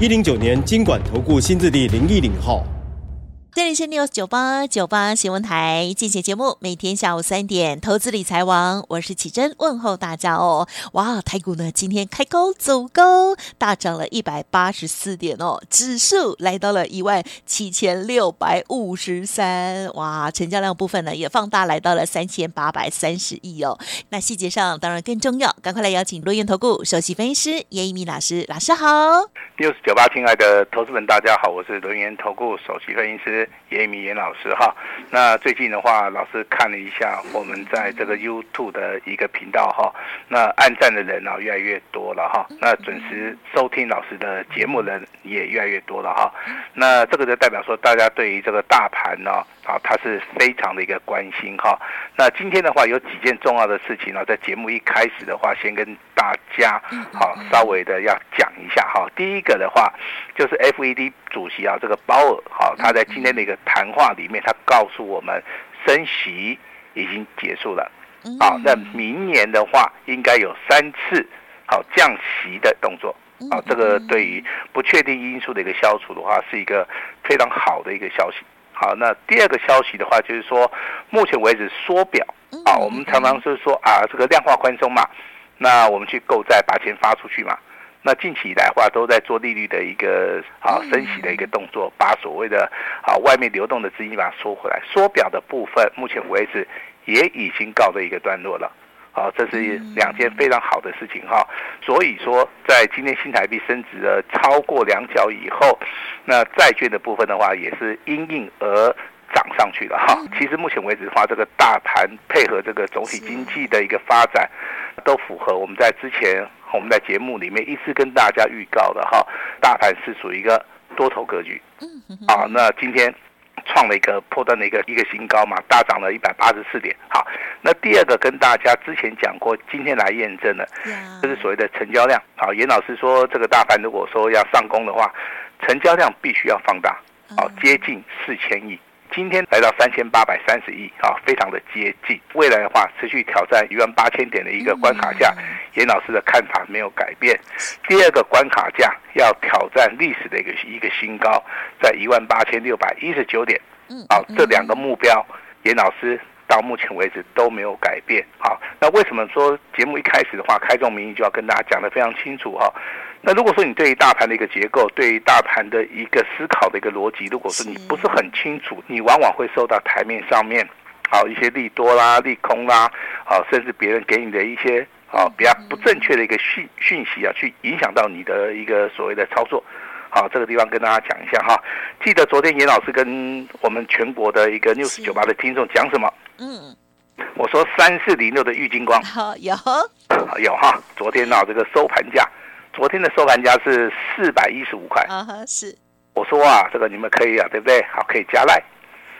一零九年金管投顾新字第零一零号。这里是 News 九八九八新闻台，进行节目，每天下午三点，投资理财王，我是启珍，问候大家哦。哇，台股呢今天开高走高，大涨了一百八十四点哦，指数来到了一万七千六百五十三，哇，成交量部分呢也放大，来到了三千八百三十亿哦。那细节上当然更重要，赶快来邀请轮源投顾首席分析师严一鸣老师，老师好。News 九八，亲爱的投资们，大家好，我是轮源投顾首席分析师。严一民严老师哈，那最近的话，老师看了一下我们在这个 YouTube 的一个频道哈，那按赞的人啊越来越多了哈，那准时收听老师的节目人也越来越多了哈，那这个就代表说大家对于这个大盘呢，啊，他是非常的一个关心哈。那今天的话有几件重要的事情呢，在节目一开始的话，先跟大家好稍微的要讲一下哈。第一个的话就是 FED 主席啊，这个鲍尔好，他在今天的一个谈话里面，他告诉我们升息已经结束了，好，那明年的话应该有三次好降息的动作，啊，这个对于不确定因素的一个消除的话，是一个非常好的一个消息。好，那第二个消息的话，就是说目前为止缩表啊，我们常常是说啊，这个量化宽松嘛，那我们去购债把钱发出去嘛。那近期以来的话，都在做利率的一个啊升息的一个动作，把所谓的啊外面流动的资金把它收回来。缩表的部分，目前为止也已经告了一个段落了。好，这是两件非常好的事情哈。所以说，在今天新台币升值了超过两角以后，那债券的部分的话，也是因应而涨上去了哈。其实目前为止的话，这个大盘配合这个总体经济的一个发展，都符合我们在之前。我们在节目里面一直跟大家预告的哈，大盘是属于一个多头格局，啊，那今天创了一个破断的一个一个新高嘛，大涨了一百八十四点。好，那第二个跟大家之前讲过，今天来验证了，这是所谓的成交量。好，严老师说这个大盘如果说要上攻的话，成交量必须要放大，好，接近四千亿。今天来到三千八百三十亿，啊，非常的接近。未来的话，持续挑战一万八千点的一个关卡价，严老师的看法没有改变。第二个关卡价要挑战历史的一个一个新高，在一万八千六百一十九点。啊，这两个目标，严老师到目前为止都没有改变。好，那为什么说节目一开始的话，开宗明义就要跟大家讲得非常清楚哈？那如果说你对于大盘的一个结构，对于大盘的一个思考的一个逻辑，如果说你不是很清楚，你往往会受到台面上面，好一些利多啦、利空啦，好甚至别人给你的一些啊比较不正确的一个讯讯息啊，去影响到你的一个所谓的操作。好，这个地方跟大家讲一下哈。记得昨天严老师跟我们全国的一个 News 九八的听众讲什么？嗯，我说三四零六的玉金光。好，有，有哈。昨天呢，这个收盘价。昨天的收盘价是四百一十五块啊，是。我说啊，这个你们可以啊，对不对？好，可以加赖，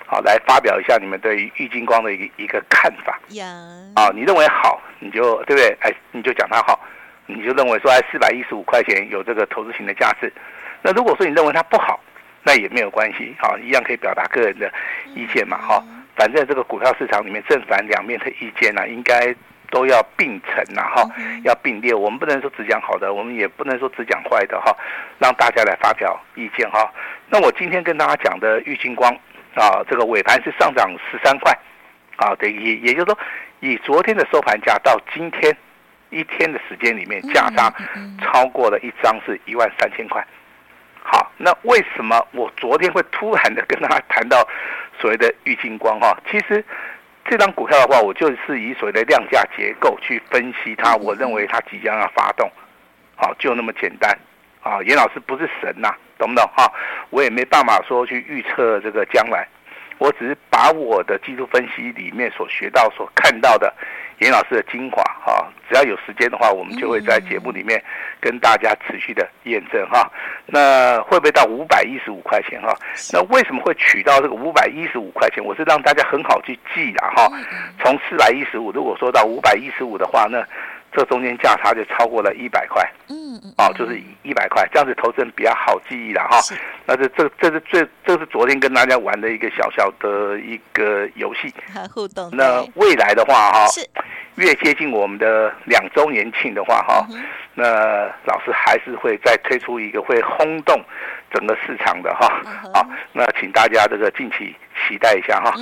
好，来发表一下你们对于玉金光的一个一个看法。呀，啊，你认为好，你就对不对？哎，你就讲它好，你就认为说，哎，四百一十五块钱有这个投资型的价值。那如果说你认为它不好，那也没有关系，好，一样可以表达个人的意见嘛，哈。反正这个股票市场里面正反两面的意见呢、啊，应该。都要并存呐，哈，要并列。我们不能说只讲好的，我们也不能说只讲坏的，哈，让大家来发表意见，哈。那我今天跟大家讲的玉金光啊，这个尾盘是上涨十三块，啊，等于也就是说，以昨天的收盘价到今天一天的时间里面，价差超过了一张是一万三千块。好，那为什么我昨天会突然的跟大家谈到所谓的玉金光？哈，其实。这张股票的话，我就是以所谓的量价结构去分析它。我认为它即将要发动，好，就那么简单。啊，严老师不是神呐，懂不懂？哈，我也没办法说去预测这个将来。我只是把我的技术分析里面所学到、所看到的严老师的精华哈。只要有时间的话，我们就会在节目里面跟大家持续的验证哈。那会不会到五百一十五块钱哈？那为什么会取到这个五百一十五块钱？我是让大家很好去记的哈。从四百一十五，如果说到五百一十五的话，那这中间价差就超过了一百块。嗯嗯。哦，就是一百块，这样子投资人比较好记忆了哈。那这这这是最这是昨天跟大家玩的一个小小的一个游戏。互动。那未来的话哈。是。越接近我们的两周年庆的话，哈，那老师还是会再推出一个会轰动整个市场的哈，好，那请大家这个近期期待一下哈。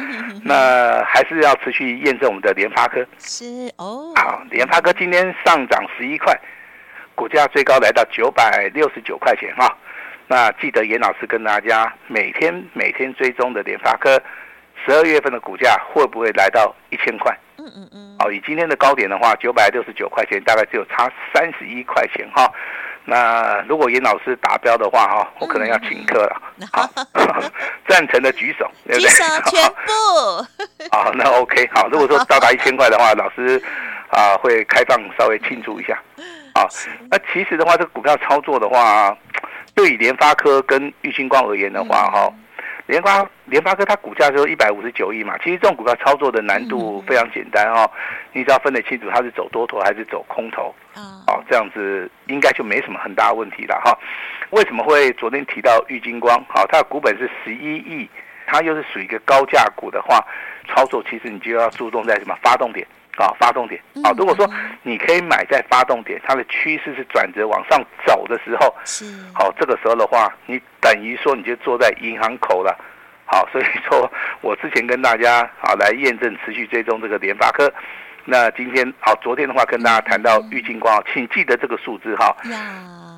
那还是要持续验证我们的联发科，是哦，好，联发科今天上涨十一块，股价最高来到九百六十九块钱哈。那记得严老师跟大家每天每天追踪的联发科，十二月份的股价会不会来到一千块？嗯嗯嗯。好，以今天的高点的话，九百六十九块钱，大概只有差三十一块钱哈。那如果严老师达标的话哈，我可能要请客了。好，赞成的举手，对不对？举手全部。好，那 OK。好，如果说到达一千块的话，老师啊会开放稍微庆祝一下。啊，那其实的话，这个股票操作的话，对于联发科跟玉晶光而言的话，哈。联发联发科它股价就一百五十九亿嘛，其实这种股票操作的难度非常简单哦，你只要分得清楚它是走多头还是走空头，哦，这样子应该就没什么很大的问题了哈。为什么会昨天提到玉晶光？好，它的股本是十一亿，它又是属于一个高价股的话，操作其实你就要注重在什么发动点啊，发动点啊。如果说你可以买在发动点，它的趋势是转折往上走的时候，是好，这个时候的话你。等于说你就坐在银行口了，好，所以说我之前跟大家啊来验证持续追踪这个联发科，那今天好，昨天的话跟大家谈到玉金光，请记得这个数字哈，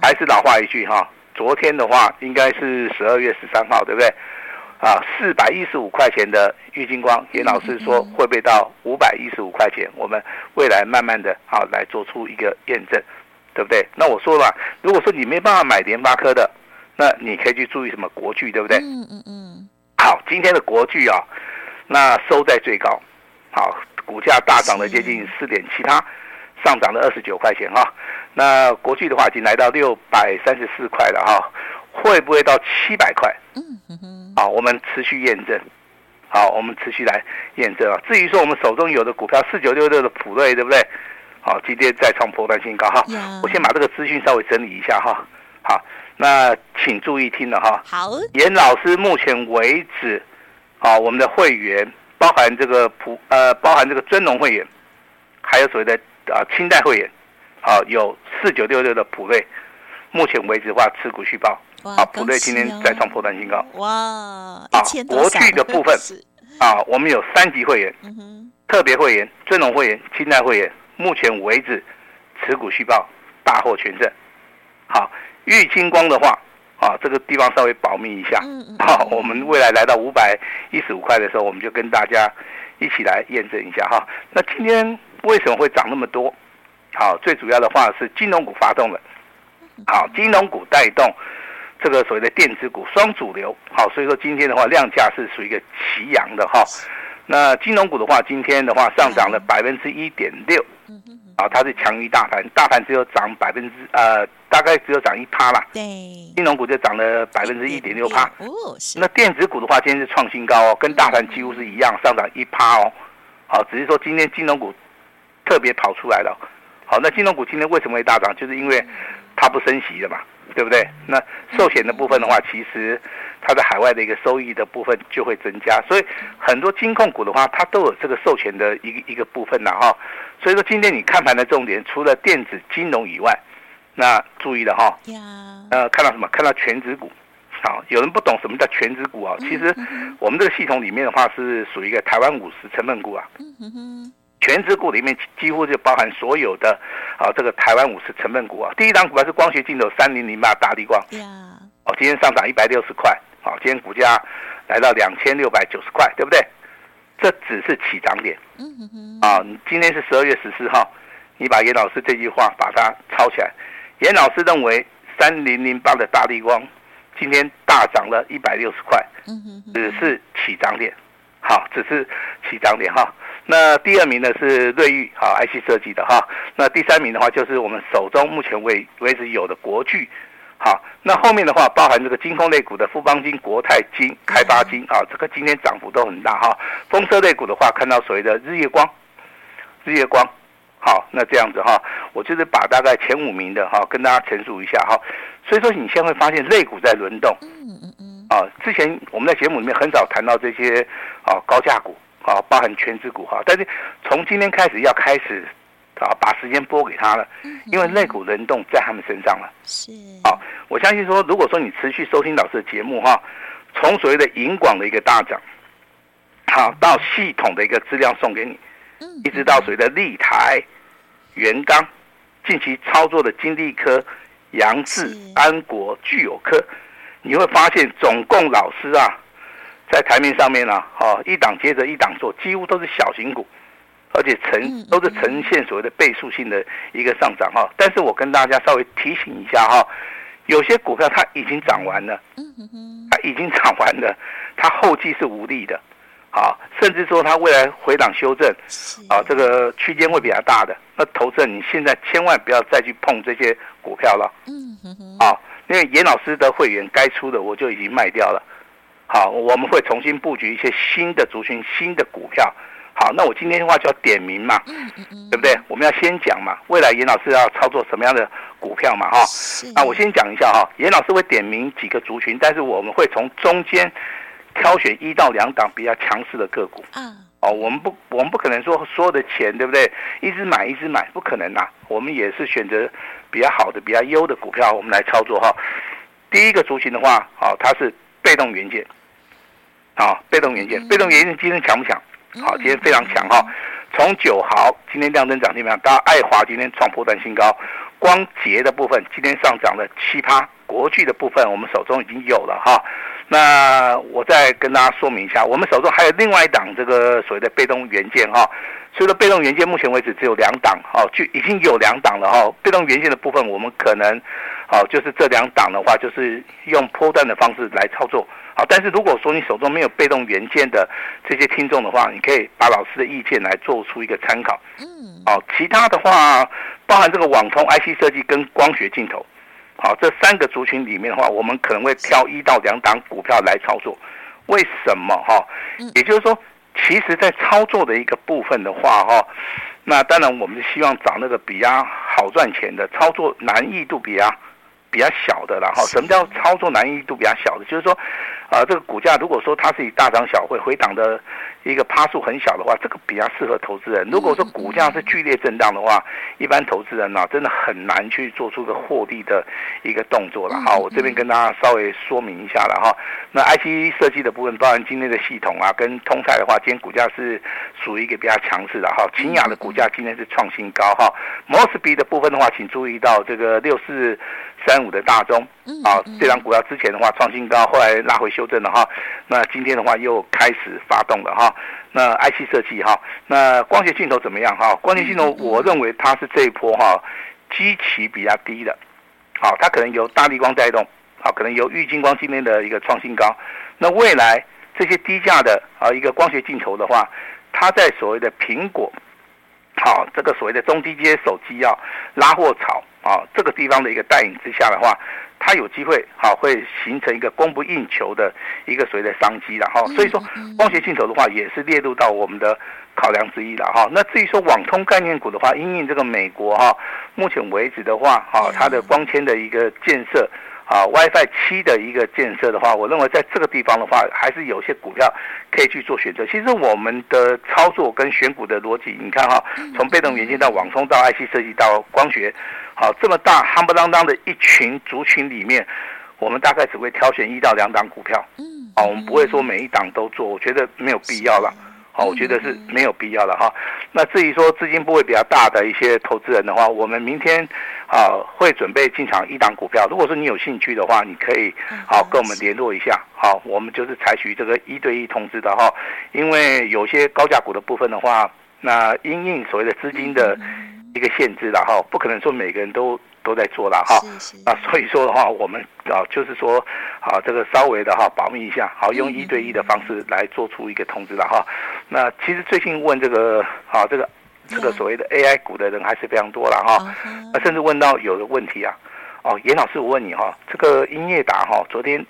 还是老话一句哈，昨天的话应该是十二月十三号对不对？啊，四百一十五块钱的郁金光，严老师说会不会到五百一十五块钱？我们未来慢慢的啊来做出一个验证，对不对？那我说了，如果说你没办法买联发科的。那你可以去注意什么国巨，对不对？嗯嗯嗯。好，今天的国巨啊，那收在最高，好，股价大涨了接近四点七，它上涨了二十九块钱哈。那国巨的话已经来到六百三十四块了哈，会不会到七百块？嗯嗯嗯。好，我们持续验证。好，我们持续来验证啊。至于说我们手中有的股票四九六六的普瑞，对不对？好，今天再创波段新高哈。我先把这个资讯稍微整理一下哈。好。那请注意听了哈，好，严老师目前为止，啊，我们的会员包含这个普呃，包含这个尊龙会员，还有所谓的啊清代会员，好，有四九六六的普瑞，目前为止的话持股续报，啊，普瑞今天再创破断新高，哇，啊，国巨的部分，啊，我们有三级会员，嗯，特别会员、尊荣会员、清代会员，目前为止持股续报，大获全胜，好。玉晶光的话，啊，这个地方稍微保密一下。好，我们未来来到五百一十五块的时候，我们就跟大家一起来验证一下哈。那今天为什么会涨那么多？好，最主要的话是金融股发动了。好，金融股带动这个所谓的电子股双主流。好，所以说今天的话量价是属于一个齐扬的哈。那金融股的话，今天的话上涨了百分之一点六。啊，它是强于大盘，大盘只有涨百分之呃，大概只有涨一趴啦。对，金融股就涨了百分之一点六趴。哦，是。那电子股的话，今天是创新高哦，跟大盘几乎是一样，上涨一趴哦。好，只是说今天金融股特别跑出来了。好，那金融股今天为什么会大涨？就是因为它不升息了嘛。对不对？那寿险的部分的话，其实它在海外的一个收益的部分就会增加，所以很多金控股的话，它都有这个寿险的一个一个部分的哈。所以说今天你看盘的重点，除了电子金融以外，那注意了哈，呃，看到什么？看到权值股。好，有人不懂什么叫权值股啊？其实我们这个系统里面的话，是属于一个台湾五十成分股啊。权值股里面几乎就包含所有的啊，这个台湾五十成分股啊。第一档股票是光学镜头三零零八大立光，哦，今天上涨一百六十块，好，今天股价来到两千六百九十块，对不对？这只是起涨点，啊，今天是十二月十四号，你把严老师这句话把它抄起来。严老师认为三零零八的大立光今天大涨了一百六十块，只是起涨点，好，只是起涨点哈。那第二名呢是瑞昱，好，IC 设计的哈。那第三名的话就是我们手中目前为为止有的国巨，好，那后面的话包含这个金控类股的富邦金、国泰金、开发金啊，这个今天涨幅都很大哈。风车类股的话，看到所谓的日月光，日月光，好，那这样子哈，我就是把大概前五名的哈跟大家陈述一下哈。所以说你现在会发现类股在轮动，嗯嗯嗯，啊，之前我们在节目里面很少谈到这些啊高价股。啊，包含全值股哈，但是从今天开始要开始啊，把时间拨给他了，因为类股轮动在他们身上了。是，好，我相信说，如果说你持续收听老师的节目哈，从所谓的银广的一个大涨，好到系统的一个资料送给你，一直到所谓的立台、元刚，近期操作的金利科、杨志、安国、聚友科，你会发现总共老师啊。在台面上面呢，哈，一档接着一档做，几乎都是小型股，而且呈都是呈现所谓的倍数性的一个上涨哈。但是我跟大家稍微提醒一下哈，有些股票它已经涨完了，它已经涨完了，它后继是无力的，啊，甚至说它未来回档修正，啊，这个区间会比较大的。那投资人你现在千万不要再去碰这些股票了，啊，因为严老师的会员该出的我就已经卖掉了。好，我们会重新布局一些新的族群、新的股票。好，那我今天的话就要点名嘛，对不对？我们要先讲嘛，未来严老师要操作什么样的股票嘛？哈，那我先讲一下哈，严老师会点名几个族群，但是我们会从中间挑选一到两档比较强势的个股。嗯，哦，我们不，我们不可能说所有的钱，对不对？一直买，一直买，不可能呐。我们也是选择比较好的、比较优的股票，我们来操作哈。第一个族群的话，好，它是。被动元件，好，被动元件，被动元件今天强不强？好，今天非常强哈。从九毫今天亮灯涨停板，到爱华今天创波段新高，光洁的部分今天上涨了七趴，国巨的部分我们手中已经有了哈。那我再跟大家说明一下，我们手中还有另外一档这个所谓的被动元件哈。所以说被动元件目前为止只有两档，哦，就已经有两档了哈。被动元件的部分我们可能。好，就是这两档的话，就是用波段的方式来操作。好，但是如果说你手中没有被动元件的这些听众的话，你可以把老师的意见来做出一个参考。嗯，好，其他的话，包含这个网通、IC 设计跟光学镜头，好，这三个族群里面的话，我们可能会挑一到两档股票来操作。为什么？哈，也就是说，其实在操作的一个部分的话，哈，那当然我们是希望找那个比较好赚钱的，操作难易度比较。比较小的，然后什么叫操作难易度比较小的？就是说，啊、呃，这个股价如果说它是以大涨小回回档的一个趴数很小的话，这个比较适合投资人。如果说股价是剧烈震荡的话，一般投资人呢、啊，真的很难去做出个获利的一个动作了。哈，我这边跟大家稍微说明一下了哈。那 IC 设计的部分，包含今天的系统啊，跟通泰的话，今天股价是属于一个比较强势的哈。秦雅的股价今天是创新高哈。摩斯比的部分的话，请注意到这个六四。三五的大中啊，这张股票之前的话创新高，后来拉回修正了哈。那今天的话又开始发动了哈。那 IC 设计哈，那光学镜头怎么样哈？光学镜头我认为它是这一波哈，基期比较低的，好，它可能由大力光带动，好，可能由玉晶光今天的一个创新高。那未来这些低价的啊一个光学镜头的话，它在所谓的苹果。好，这个所谓的中低阶手机啊，拉货潮啊，这个地方的一个带领之下的话，它有机会好会形成一个供不应求的一个所谓的商机了哈。所以说，光学镜头的话也是列入到我们的考量之一了哈。那至于说网通概念股的话，因应这个美国哈，目前为止的话，哈，它的光纤的一个建设。啊，WiFi 七的一个建设的话，我认为在这个地方的话，还是有些股票可以去做选择。其实我们的操作跟选股的逻辑，你看哈，从被动元件到网通到 IC 设计到光学，好，这么大夯不啷当的一群族群里面，我们大概只会挑选一到两档股票。嗯，啊，我们不会说每一档都做，我觉得没有必要了。好，我觉得是没有必要的哈。那至于说资金部位比较大的一些投资人的话，我们明天啊会准备进场一档股票。如果说你有兴趣的话，你可以好跟我们联络一下。好，我们就是采取这个一对一通知的哈。因为有些高价股的部分的话，那因应所谓的资金的一个限制了哈，不可能说每个人都都在做了哈。那所以说的话，我们啊就是说啊这个稍微的哈保密一下，好用一对一的方式来做出一个通知了哈。那其实最近问这个啊这个这个所谓的 AI 股的人还是非常多了哈。那甚至问到有的问题啊，哦严老师我问你哈，这个音乐达哈昨天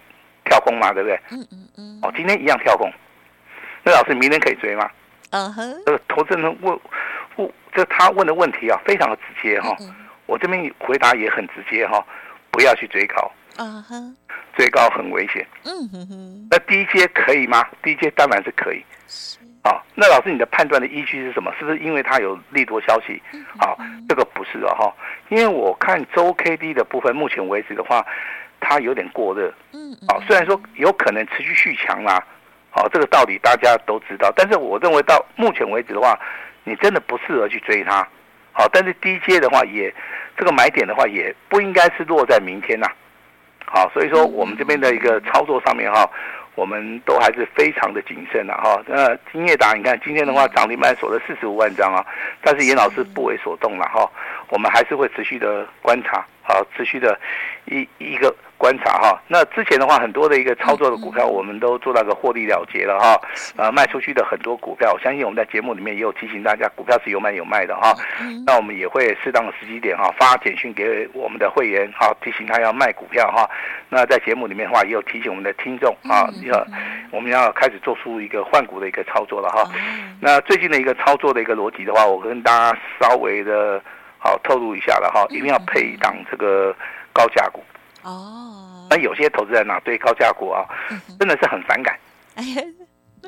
跳空嘛对不对？嗯嗯嗯。哦今天一样跳空，那老师明天可以追吗？嗯哼。这个投资人问。问，这他问的问题啊，非常的直接哈。我这边回答也很直接哈，不要去追高。嗯哼，追高很危险。嗯哼哼。那低阶可以吗？低阶当然是可以。是。好，那老师你的判断的依据是什么？是不是因为它有利多消息？好，这个不是的哈，因为我看周 K D 的部分，目前为止的话，它有点过热。嗯。啊，虽然说有可能持续续强啦，好，这个道理大家都知道，但是我认为到目前为止的话。你真的不适合去追它，好，但是低阶的话也，这个买点的话也不应该是落在明天呐，好，所以说我们这边的一个操作上面哈，我们都还是非常的谨慎的哈。那英业达，你看今天的话涨停板锁了四十五万张啊，但是严老师不为所动了哈，我们还是会持续的观察，好，持续的一一个。观察哈，那之前的话，很多的一个操作的股票，我们都做到个获利了结了哈。呃，卖出去的很多股票，我相信我们在节目里面也有提醒大家，股票是有买有卖的哈。那我们也会适当的时机点哈，发简讯给我们的会员哈，提醒他要卖股票哈。那在节目里面的话，也有提醒我们的听众啊，要我们要开始做出一个换股的一个操作了哈。那最近的一个操作的一个逻辑的话，我跟大家稍微的好透露一下了哈，一定要配一档这个高价股。哦，那有些投资人呢，对高价股啊，真的是很反感。哎呀，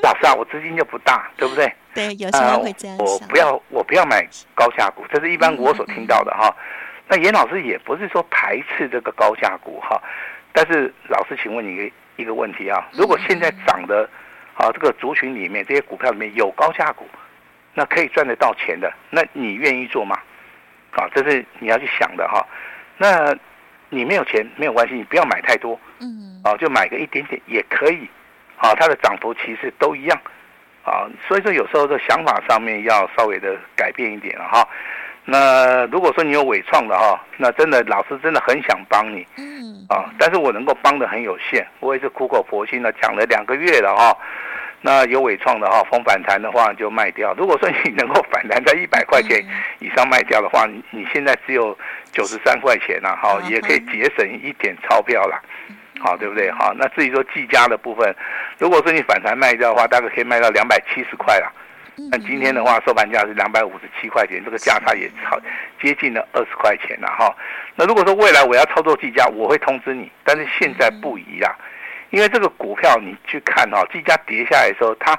老师啊，我资金就不大，对不对？对，有些人会这样。我不要，我不要买高价股，这是一般我所听到的哈。那严老师也不是说排斥这个高价股哈，但是老师，请问你一个一个问题啊，如果现在涨的啊这个族群里面这些股票里面有高价股，那可以赚得到钱的，那你愿意做吗？啊，这是你要去想的哈。那。你没有钱没有关系，你不要买太多，嗯，啊，就买个一点点也可以，啊，它的涨幅其实都一样，啊，所以说有时候这想法上面要稍微的改变一点了哈。那如果说你有伪创的哈，那真的老师真的很想帮你，嗯，啊，但是我能够帮的很有限，我也是苦口婆心的讲了两个月了哈。那有尾创的哈，逢反弹的话就卖掉。如果说你能够反弹在一百块钱以上卖掉的话，你你现在只有九十三块钱了哈，也可以节省一点钞票啦，好对不对？好，那至于说技嘉的部分，如果说你反弹卖掉的话，大概可以卖到两百七十块了。那今天的话收盘价是两百五十七块钱，这个价差也超接近了二十块钱了哈。那如果说未来我要操作技嘉，我会通知你，但是现在不宜啦。因为这个股票你去看哈，技嘉跌下来的时候，它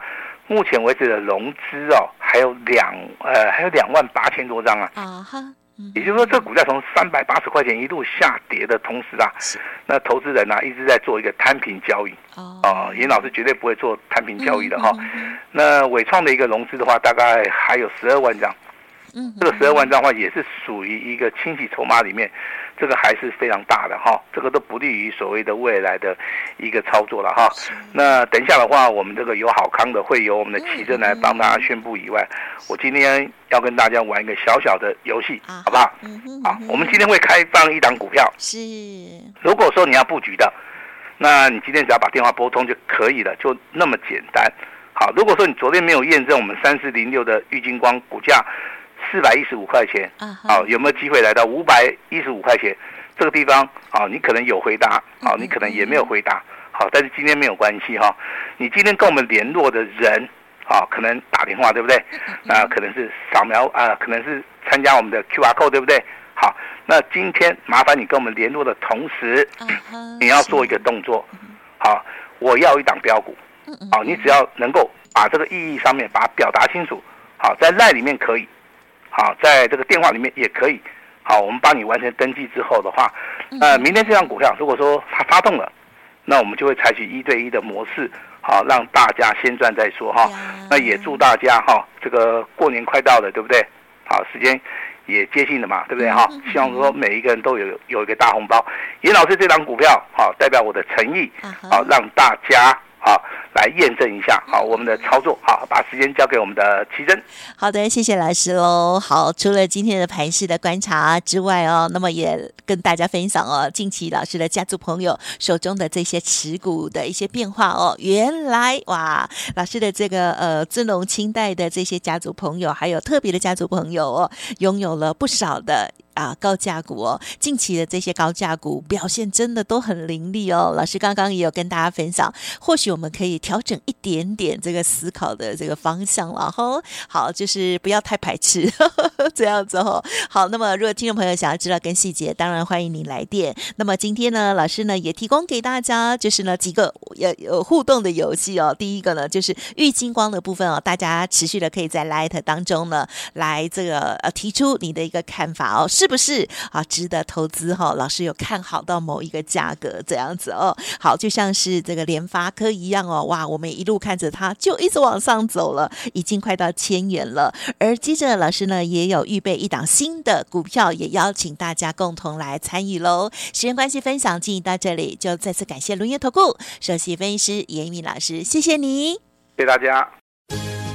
目前为止的融资哦，还有两呃还有两万八千多张啊。啊哈，也就是说，这个股价从三百八十块钱一路下跌的同时啊，那投资人呢一直在做一个摊平交易。哦，严老师绝对不会做摊平交易的哈。那伟创的一个融资的话，大概还有十二万张。嗯，这个十二万张的话，也是属于一个清洗筹码里面。这个还是非常大的哈，这个都不利于所谓的未来的一个操作了哈。那等一下的话，我们这个有好康的会由我们的奇珍来帮大家宣布以外，我今天要跟大家玩一个小小的游戏，好不好？好，我们今天会开放一档股票，是。如果说你要布局的，那你今天只要把电话拨通就可以了，就那么简单。好，如果说你昨天没有验证我们三四零六的玉金光股价。四百一十五块钱，好，有没有机会来到五百一十五块钱？这个地方，啊，你可能有回答，好，你可能也没有回答，好，但是今天没有关系哈。你今天跟我们联络的人，啊，可能打电话对不对？那可能是扫描啊，可能是参加我们的 QR code 对不对？好，那今天麻烦你跟我们联络的同时，你要做一个动作，好，我要一档标股，好，你只要能够把这个意义上面把它表达清楚，好，在 LINE 里面可以。好，在这个电话里面也可以。好，我们帮你完成登记之后的话，呃，明天这张股票如果说它发动了，那我们就会采取一对一的模式，好，让大家先赚再说哈。那也祝大家哈，这个过年快到了，对不对？好，时间也接近了嘛，对不对哈？希望说每一个人都有有一个大红包。严老师这张股票，好，代表我的诚意，好，让大家好来验证一下好我们的操作。好，把时间交给我们的奇珍。好的，谢谢老师喽。好，除了今天的盘势的观察之外哦，那么也跟大家分享哦，近期老师的家族朋友手中的这些持股的一些变化哦。原来哇，老师的这个呃尊龙清代的这些家族朋友，还有特别的家族朋友哦，拥有了不少的。啊，高价股哦，近期的这些高价股表现真的都很凌厉哦。老师刚刚也有跟大家分享，或许我们可以调整一点点这个思考的这个方向了哈。好，就是不要太排斥呵呵 这样子哦。好，那么如果听众朋友想要知道更细节，当然欢迎你来电。那么今天呢，老师呢也提供给大家，就是呢几个有有互动的游戏哦。第一个呢就是玉金光的部分哦，大家持续的可以在 Light 当中呢来这个呃提出你的一个看法哦，是。不是啊？值得投资哈、哦？老师有看好到某一个价格这样子哦。好，就像是这个联发科一样哦。哇，我们一路看着它，就一直往上走了，已经快到千元了。而接着老师呢，也有预备一档新的股票，也邀请大家共同来参与喽。时间关系，分享进行到这里，就再次感谢轮元投顾首席分析师严一鸣老师，谢谢你，谢谢大家。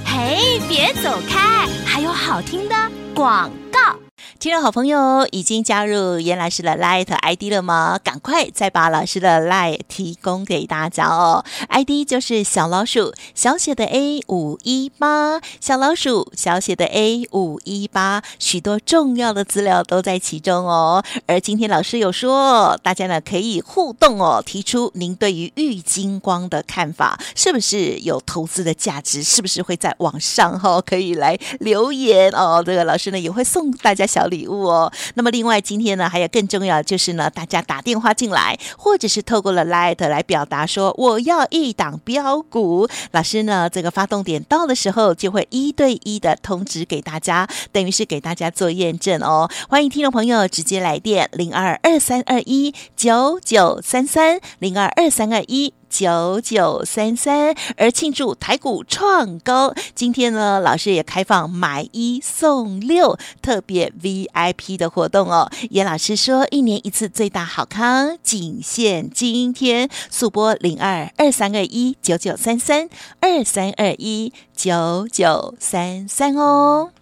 嘿，别走开，还有好听的广告。听众好朋友已经加入严老师的 Light ID 了吗？赶快再把老师的 Light 提供给大家哦！ID 就是小老鼠小写的 A 五一八，小老鼠小写的 A 五一八，许多重要的资料都在其中哦。而今天老师有说，大家呢可以互动哦，提出您对于玉金光的看法，是不是有投资的价值？是不是会在网上哈、哦、可以来留言哦？这个老师呢也会送大家小礼物哦。那么另外今天呢，还有更重要就是呢，大家打电话进来，或者是透过了 Light 来表达说我要一档标股，老师呢这个发动点到的时候，就会一对一的通知给大家，等于是给大家做验证哦。欢迎听众朋友直接来电零二二三二一九九三三零二二三二一。九九三三，而庆祝台股创高，今天呢，老师也开放买一送六特别 VIP 的活动哦。严老师说，一年一次最大好康，仅限今天，速拨零二二三二一九九三三二三二一九九三三哦。